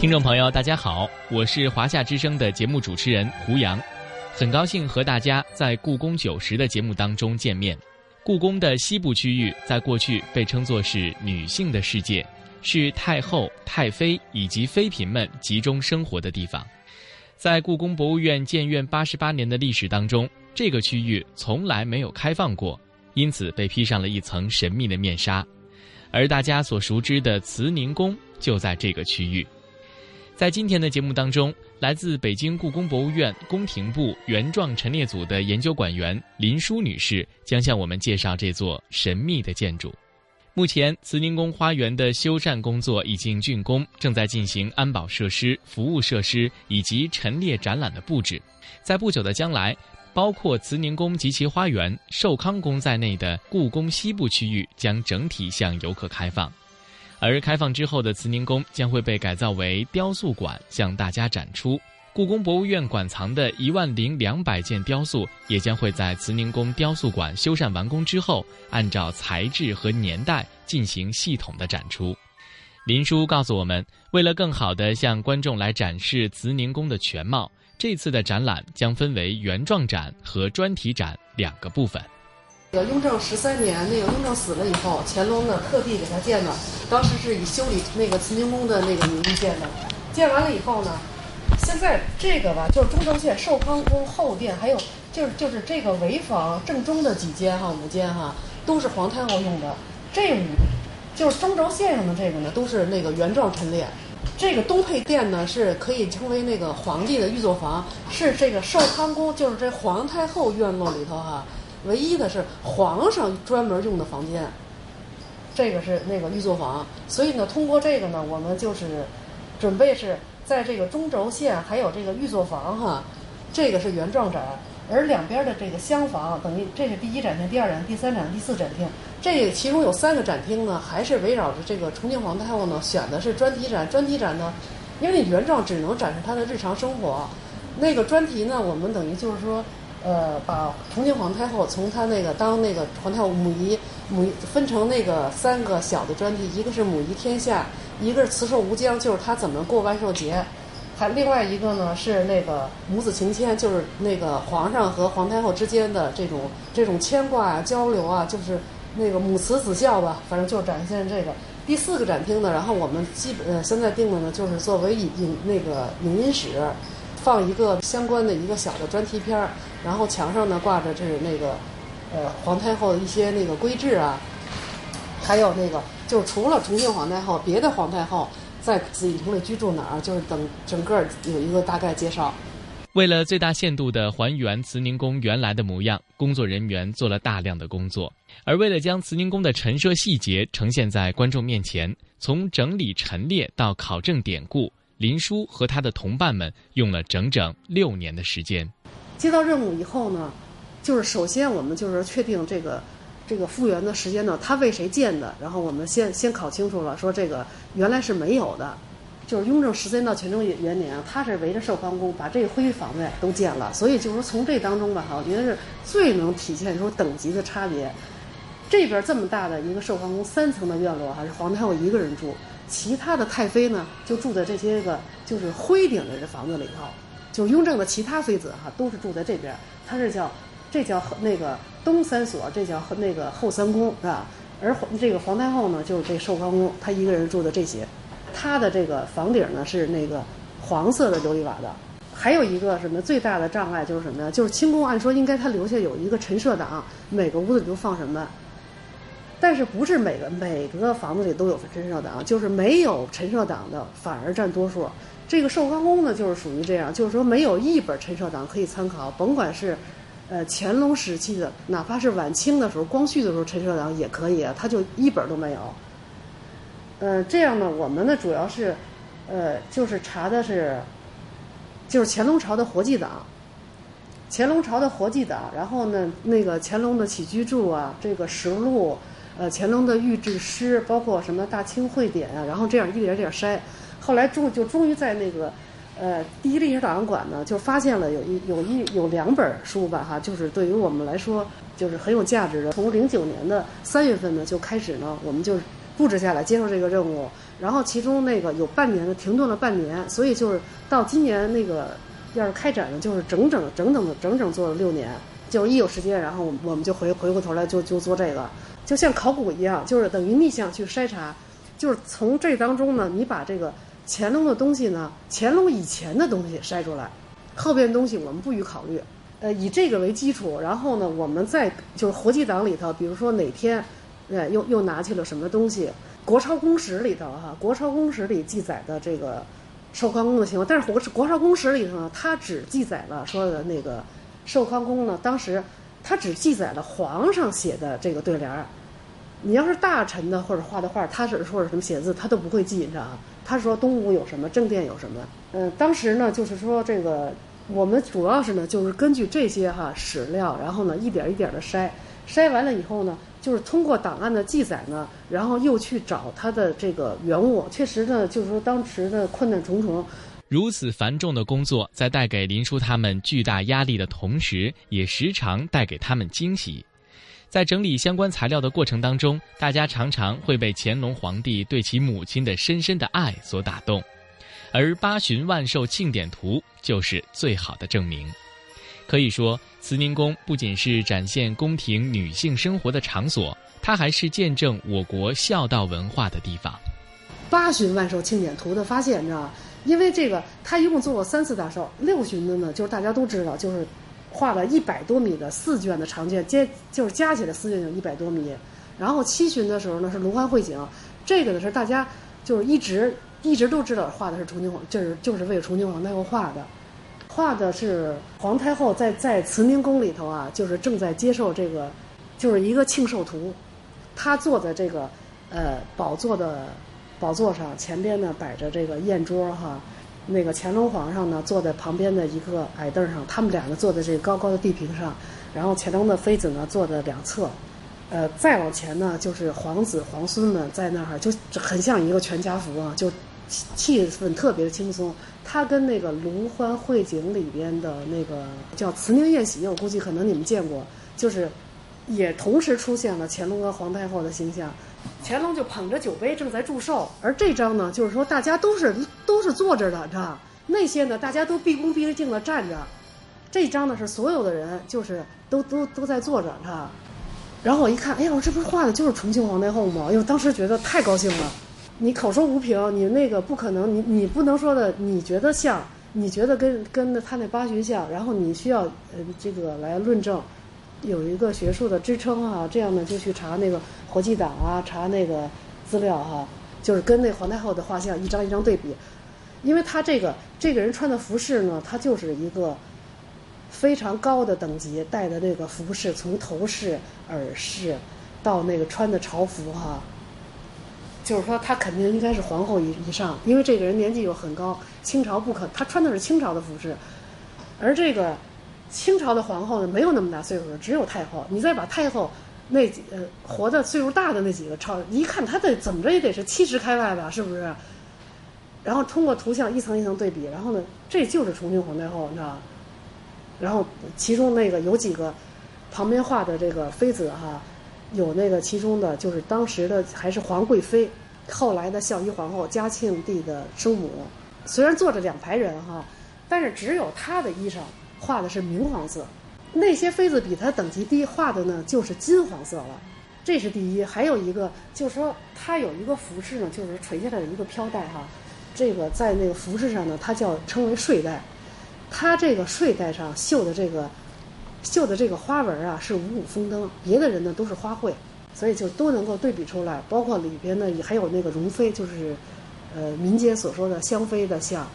听众朋友，大家好，我是华夏之声的节目主持人胡杨，很高兴和大家在《故宫九十》的节目当中见面。故宫的西部区域在过去被称作是女性的世界，是太后、太妃以及妃嫔们集中生活的地方。在故宫博物院建院八十八年的历史当中，这个区域从来没有开放过，因此被披上了一层神秘的面纱。而大家所熟知的慈宁宫就在这个区域。在今天的节目当中，来自北京故宫博物院宫廷部原状陈列组的研究馆员林淑女士将向我们介绍这座神秘的建筑。目前，慈宁宫花园的修缮工作已经竣工，正在进行安保设施、服务设施以及陈列展览的布置。在不久的将来，包括慈宁宫及其花园、寿康宫在内的故宫西部区域将整体向游客开放，而开放之后的慈宁宫将会被改造为雕塑馆，向大家展出。故宫博物院馆藏的一万零两百件雕塑，也将会在慈宁宫雕塑馆修缮完工之后，按照材质和年代进行系统的展出。林叔告诉我们，为了更好地向观众来展示慈宁宫的全貌。这次的展览将分为原状展和专题展两个部分。这个雍正十三年，那个雍正死了以后，乾隆呢特地给他建的，当时是以修理那个慈宁宫的那个名义建的。建完了以后呢，现在这个吧，就是中轴线寿康宫后殿，还有就是就是这个潍坊正中的几间哈，五间哈，都是皇太后用的。这五就是中轴线上的这个呢，都是那个原状陈列。这个东配殿呢，是可以称为那个皇帝的御座房，是这个寿康宫，就是这皇太后院落里头哈，唯一的是皇上专门用的房间。这个是那个御座房，所以呢，通过这个呢，我们就是准备是在这个中轴线还有这个御座房哈，这个是原状展。而两边的这个厢房，等于这是第一展厅、第二展厅、第三展厅、第四展厅。这其中有三个展厅呢，还是围绕着这个重庆皇太后呢，选的是专题展。专题展呢，因为原状只能展示她的日常生活，那个专题呢，我们等于就是说，呃，把重庆皇太后从她那个当那个皇太后母仪母仪分成那个三个小的专题，一个是母仪天下，一个是慈寿无疆，就是她怎么过万寿节。还另外一个呢是那个母子情牵，就是那个皇上和皇太后之间的这种这种牵挂啊、交流啊，就是那个母慈子孝吧，反正就展现这个。第四个展厅呢，然后我们基本呃现在定的呢，就是作为影影那个影音室，放一个相关的一个小的专题片儿，然后墙上呢挂着这那个呃皇太后的一些那个规制啊，还有那个就除了重庆皇太后，别的皇太后。在紫禁城里居住哪儿？就是等整个有一个大概介绍。为了最大限度地还原慈宁宫原来的模样，工作人员做了大量的工作。而为了将慈宁宫的陈设细节呈现在观众面前，从整理陈列到考证典故，林殊和他的同伴们用了整整六年的时间。接到任务以后呢，就是首先我们就是确定这个。这个复原的时间呢？他为谁建的？然后我们先先考清楚了，说这个原来是没有的，就是雍正十三到乾隆元年，他是围着寿康宫把这个徽房子都建了，所以就是说从这当中吧，哈，我觉得是最能体现出等级的差别。这边这么大的一个寿康宫三层的院落，还是皇太后一个人住，其他的太妃呢就住在这些个就是灰顶的这房子里头，就雍正的其他妃子哈都是住在这边，他是叫。这叫那个东三所，这叫那个后三宫，是吧？而这个皇太后呢，就是这寿康宫，她一个人住的这些。她的这个房顶呢是那个黄色的琉璃瓦的。还有一个什么最大的障碍就是什么呀？就是清宫按说应该他留下有一个陈设档，每个屋子里都放什么？但是不是每个每个房子里都有陈设档？就是没有陈设档的反而占多数。这个寿康宫呢就是属于这样，就是说没有一本陈设档可以参考，甭管是。呃，乾隆时期的，哪怕是晚清的时候，光绪的时候，陈设档也可以啊，他就一本都没有。呃，这样呢，我们呢主要是，呃，就是查的是，就是乾隆朝的活计档，乾隆朝的活计档，然后呢，那个乾隆的起居注啊，这个实录，呃，乾隆的御制诗，包括什么大清会典啊，然后这样一点点筛，后来终就终于在那个。呃，第一历史档案馆呢，就发现了有一有一有两本书吧，哈，就是对于我们来说就是很有价值的。从零九年的三月份呢就开始呢，我们就布置下来接受这个任务，然后其中那个有半年的停顿了半年，所以就是到今年那个要是开展呢，就是整整整整的整整做了六年，就是一有时间，然后我们我们就回回过头来就就做这个，就像考古一样，就是等于逆向去筛查，就是从这当中呢，你把这个乾隆的东西呢，乾隆以前的东西筛出来，后边东西我们不予考虑。呃，以这个为基础，然后呢，我们再就是活计档里头，比如说哪天，呃，又又拿去了什么东西，国朝公史里头哈，国朝公史里记载的这个寿康宫的情况，但是国国朝公史里头呢，它只记载了说的那个寿康宫呢，当时它只记载了皇上写的这个对联儿，你要是大臣的或者画的画，他是或者什么写字，他都不会记，你知道？他说东吴有什么，正殿有什么，嗯，当时呢，就是说这个。我们主要是呢，就是根据这些哈史料，然后呢一点一点的筛，筛完了以后呢，就是通过档案的记载呢，然后又去找他的这个原物。确实呢，就是说当时的困难重重。如此繁重的工作，在带给林叔他们巨大压力的同时，也时常带给他们惊喜。在整理相关材料的过程当中，大家常常会被乾隆皇帝对其母亲的深深的爱所打动。而八旬万寿庆典图就是最好的证明。可以说，慈宁宫不仅是展现宫廷女性生活的场所，它还是见证我国孝道文化的地方。八旬万寿庆典图的发现，你知道因为这个，他一共做过三次大寿。六旬的呢，就是大家都知道，就是画了一百多米的四卷的长卷，接就是加起来四卷有一百多米。然后七旬的时候呢，是龙欢会景，这个呢是大家就是一直。一直都知道画的是崇宁皇，就是就是为崇宁皇太后画的，画的是皇太后在在慈宁宫里头啊，就是正在接受这个，就是一个庆寿图，她坐在这个呃宝座的宝座上，前边呢摆着这个宴桌哈，那个乾隆皇上呢坐在旁边的一个矮凳上，他们两个坐在这个高高的地平上，然后乾隆的妃子呢坐在两侧。呃，再往前呢，就是皇子皇孙们在那儿，就很像一个全家福啊，就气气氛特别的轻松。他跟那个《龙欢会景》里边的那个叫慈宁宴喜，我估计可能你们见过，就是也同时出现了乾隆和皇太后的形象。乾隆就捧着酒杯正在祝寿，而这张呢，就是说大家都是都是坐着的，知道那些呢，大家都毕恭毕敬的站着。这张呢，是所有的人就是都都都在坐着，知道然后我一看，哎呀，我这不是画的就是重庆皇太后吗？哎呦，当时觉得太高兴了。你口说无凭，你那个不可能，你你不能说的，你觉得像，你觉得跟跟他那八旬像，然后你需要呃这个来论证，有一个学术的支撑啊，这样呢就去查那个活计档啊，查那个资料哈，就是跟那皇太后的画像一张一张对比，因为他这个这个人穿的服饰呢，他就是一个。非常高的等级，戴的那个服饰，从头饰、耳饰，到那个穿的朝服哈，就是说他肯定应该是皇后以以上，因为这个人年纪又很高，清朝不可，他穿的是清朝的服饰，而这个清朝的皇后呢，没有那么大岁数，只有太后。你再把太后那几呃活的岁数大的那几个朝，一看她得怎么着也得是七十开外吧，是不是？然后通过图像一层一层对比，然后呢，这就是重庆皇太后，你知道。然后其中那个有几个旁边画的这个妃子哈，有那个其中的就是当时的还是皇贵妃，后来的孝仪皇后嘉庆帝的生母。虽然坐着两排人哈，但是只有她的衣裳画的是明黄色，那些妃子比她等级低，画的呢就是金黄色了。这是第一。还有一个就是说，她有一个服饰呢，就是垂下来的一个飘带哈，这个在那个服饰上呢，它叫称为睡带。它这个睡袋上绣的这个绣的这个花纹啊，是五五风灯，别的人呢都是花卉，所以就都能够对比出来。包括里边呢也还有那个容妃，就是呃民间所说的香妃的像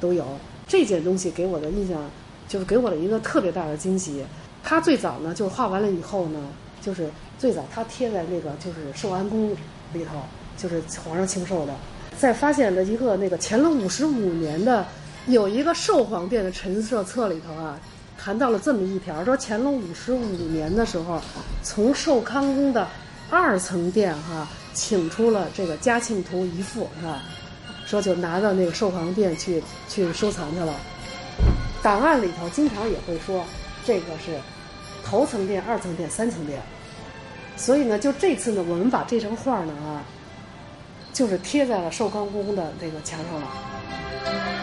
都有。这件东西给我的印象就是给我了一个特别大的惊喜。他最早呢就是画完了以后呢，就是最早他贴在那个就是寿安宫里头，就是皇上庆寿的。在发现了一个那个乾隆五十五年的。有一个寿皇殿的陈设册里头啊，谈到了这么一条，说乾隆五十五年的时候，从寿康宫的二层殿哈，请出了这个嘉庆图一幅，是吧？说就拿到那个寿皇殿去去收藏去了。档案里头经常也会说，这个是头层殿、二层殿、三层殿。所以呢，就这次呢，我们把这张画呢啊，就是贴在了寿康宫的这个墙上了。